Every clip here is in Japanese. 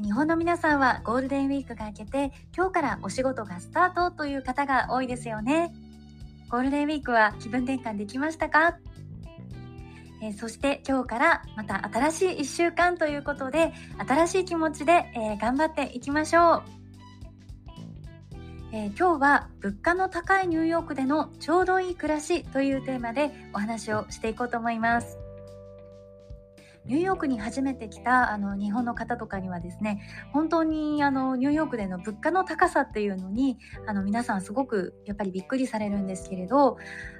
ー、日本の皆さんはゴールデンウィークが明けて今日からお仕事がスタートという方が多いですよね。ゴールデンウィークは気分転換できましたか？えー、そして今日からまた新しい1週間ということで新しい気持ちで、えー、頑張っていきましょう、えー、今日は物価の高いニューヨークでのちょうどいい暮らしというテーマでお話をしていこうと思います。ニューヨークに初めて来たあの日本の方とかにはですね本当にあのニューヨークでの物価の高さっていうのにあの皆さんすごくやっぱりびっくりされるんですけれど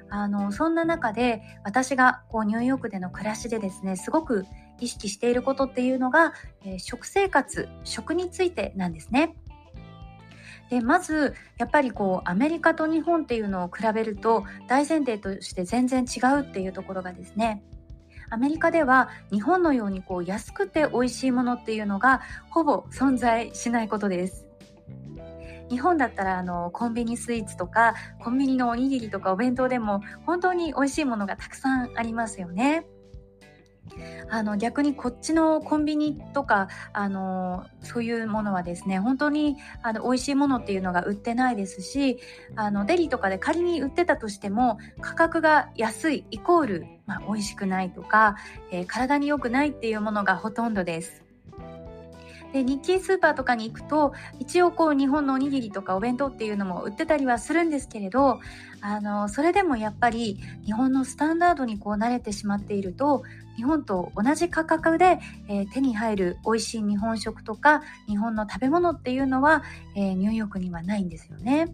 あのそんな中で私がこうニューヨークでの暮らしでですねすごく意識していることっていうのが、えー、食生活食についてなんですね。でまずやっぱりこうアメリカと日本っていうのを比べると大前提として全然違うっていうところがですねアメリカでは日本のようにこう安くて美味しいものっていうのがほぼ存在しないことです。日本だったらあのコンビニスイーツとかコンビニのおにぎりとかお弁当でも本当に美味しいものがたくさんありますよね。あの逆にこっちのコンビニとかあのそういうものはですね本当にあの美味しいものっていうのが売ってないですしあのデリとかで仮に売ってたとしても価格が安いイコール、まあ、美味しくないとか、えー、体に良くないっていうものがほとんどです。で日系スーパーとかに行くと一応こう日本のおにぎりとかお弁当っていうのも売ってたりはするんですけれどあのそれでもやっぱり日本のスタンダードにこう慣れてしまっていると日本と同じ価格で、えー、手に入る美味しい日本食とか日本の食べ物っていうのは、えー、ニューヨークにはないんですよね。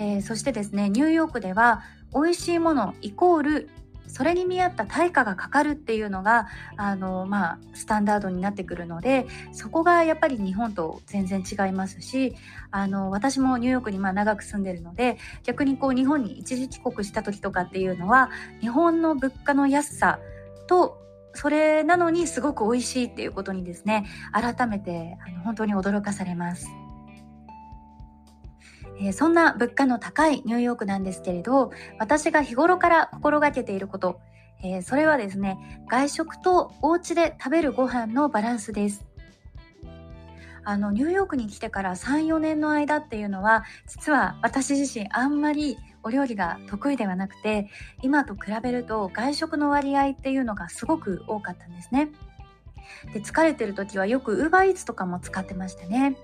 えー、そしてですねニューヨークでは美味しいものイコールそれに見合った対価がかかるっていうのがあの、まあ、スタンダードになってくるのでそこがやっぱり日本と全然違いますしあの私もニューヨークにまあ長く住んでるので逆にこう日本に一時帰国した時とかっていうのは日本の物価の安さとそれなのにすごく美味しいっていうことにですね改めてあの本当に驚かされます。え、そんな物価の高いニューヨークなんですけれど私が日頃から心がけていること、え、それはですね外食とお家で食べるご飯のバランスですあのニューヨークに来てから34年の間っていうのは実は私自身あんまりお料理が得意ではなくて今と比べると外食の割合っていうのがすごく多かったんですね。で疲れてる時はよく UberEats とかも使ってましたね。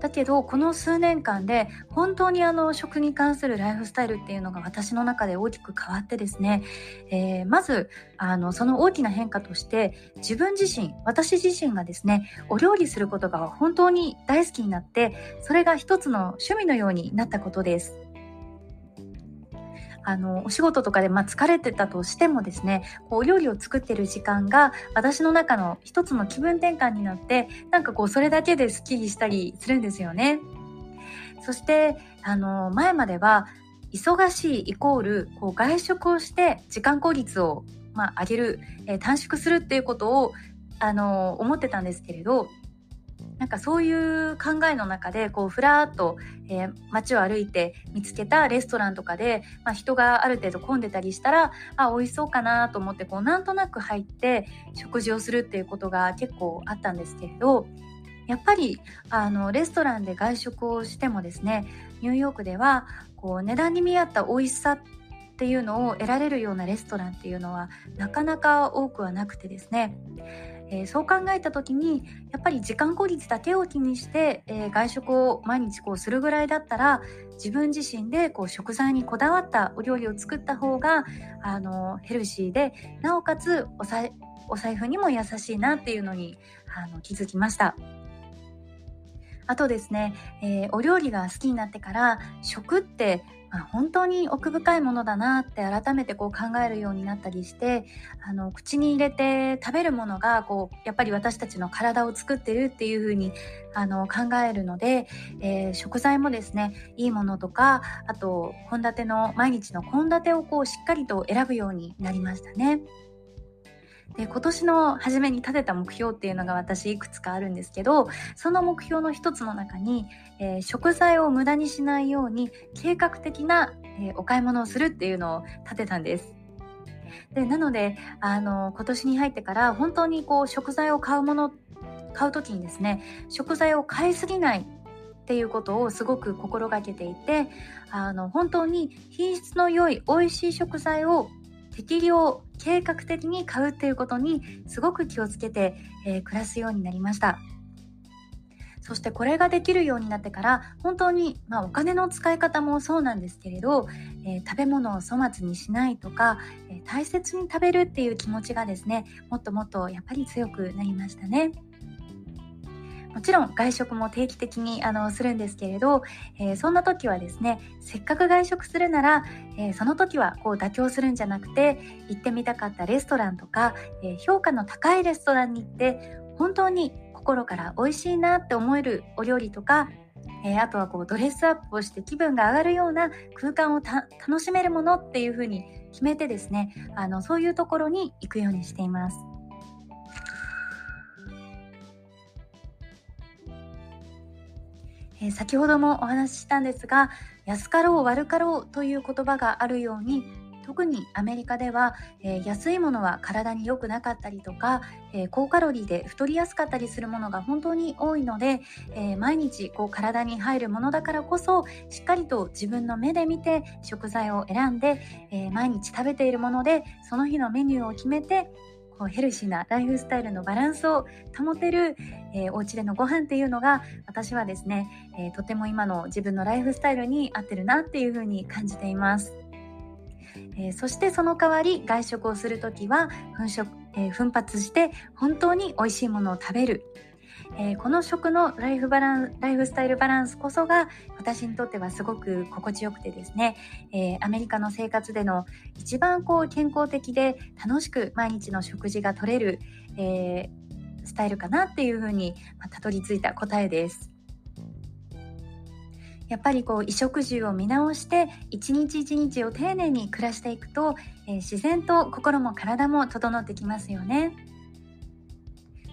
だけどこの数年間で本当にあの食に関するライフスタイルっていうのが私の中で大きく変わってですね、えー、まずあのその大きな変化として自分自身私自身がですねお料理することが本当に大好きになってそれが一つの趣味のようになったことです。あのお仕事とかで、まあ、疲れてたとしてもですねこうお料理を作ってる時間が私の中の一つの気分転換になってなんかこうそれだけですっきりしたりするんですよね。そしてあの前までは忙しいイコールこう外食をして時間効率を、まあ、上げる、えー、短縮するっていうことをあの思ってたんですけれどなんかそういう考えの中でこうふらっと、えー、街を歩いて見つけたレストランとかで、まあ、人がある程度混んでたりしたらあ美味しそうかなと思ってこうなんとなく入って食事をするっていうことが結構あったんですけれどやっぱりあのレストランで外食をしてもですねニューヨークではこう値段に見合った美味しさっていうのを得られるようなレストランっていうのはなかなか多くはなくてですねえー、そう考えた時にやっぱり時間効率だけを気にして、えー、外食を毎日こうするぐらいだったら自分自身でこう食材にこだわったお料理を作った方があのヘルシーでなおかつおお財布にも優しいなっていうのにあの気づきました。あとですね、えー、お料理が好きになってから食ってまあ、本当に奥深いものだなって改めてこう考えるようになったりしてあの口に入れて食べるものがこうやっぱり私たちの体を作ってるっていう風にあの考えるので、えー、食材もですねいいものとかあと献立の毎日の献立をこうしっかりと選ぶようになりましたね。で今年の初めに立てた目標っていうのが私いくつかあるんですけどその目標の一つの中に、えー、食材を無駄にしないように計画的な、えー、お買い物をするっていうのを立てたんです。でなのであの今年に入ってから本当にこう食材を買うもの買う時にですね食材を買いすぎないっていうことをすごく心がけていてあの本当に品質の良い美味しい食材を適量計画的に買うっていうことにすごく気をつけて、えー、暮らすようになりましたそしてこれができるようになってから本当に、まあ、お金の使い方もそうなんですけれど、えー、食べ物を粗末にしないとか、えー、大切に食べるっていう気持ちがですねもっともっとやっぱり強くなりましたね。もちろん外食も定期的にあのするんですけれど、えー、そんな時はですねせっかく外食するなら、えー、その時はこう妥協するんじゃなくて行ってみたかったレストランとか、えー、評価の高いレストランに行って本当に心から美味しいなって思えるお料理とかえー、あとはこうドレスアップをして気分が上がるような空間を楽しめるものっていう風に決めてですねあのそういうところに行くようにしています。えー、先ほどもお話ししたんですが安かろう悪かろうという言葉があるように特にアメリカでは、えー、安いものは体に良くなかったりとか、えー、高カロリーで太りやすかったりするものが本当に多いので、えー、毎日こう体に入るものだからこそしっかりと自分の目で見て食材を選んで、え毎日食べているものでその日のメニューを決めてこうヘルシーなライフスタイルのバランスを保てる、えー、お家でのご飯っていうのが私はですね、えー、とても今の自分のライフスタイルに合ってるなっていうふうに感じています。えー、そしてその代わり外食をする時は粉食、えー、奮発して本当に美味しいものを食べるえー、この食のライフバランライフスタイルバランスこそが私にとってはすごく心地よくてですね、えー、アメリカの生活での一番こう健康的で楽しく毎日の食事が取れる、えー、スタイルかなっていうふうに、まあ、たどり着いた答えです。やっぱりこう衣食住を見直して一日一日を丁寧に暮らしていくと、えー、自然と心も体も整ってきますよね。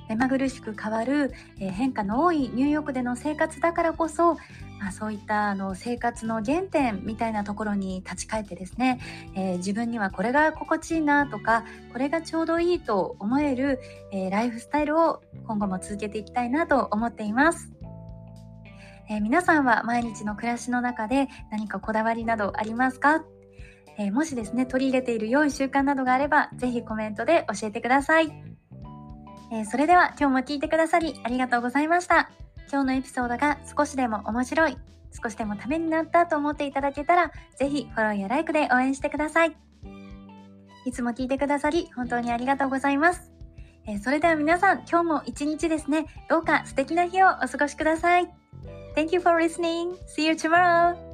目まぐるしく変わる、え変化の多いニューヨークでの生活だからこそまあ、そういったあの生活の原点みたいなところに立ち返ってですね、えー、自分にはこれが心地いいなとかこれがちょうどいいと思える、えー、ライフスタイルを今後も続けていきたいなと思っています。えー、皆さんは毎日の暮らしの中で何かこだわりなどありますか、えもしですね取り入れている良い習慣などがあればぜひコメントで教えてください。えそれでは今日も聞いてくださりありがとうございました。今日のエピソードが少しでも面白い、少しでもためになったと思っていただけたら、ぜひフォローやライクで応援してください。いつも聞いてくださり、本当にありがとうございます。えー、それでは皆さん、今日も一日ですね、どうか素敵な日をお過ごしください。Thank you for listening. See you tomorrow.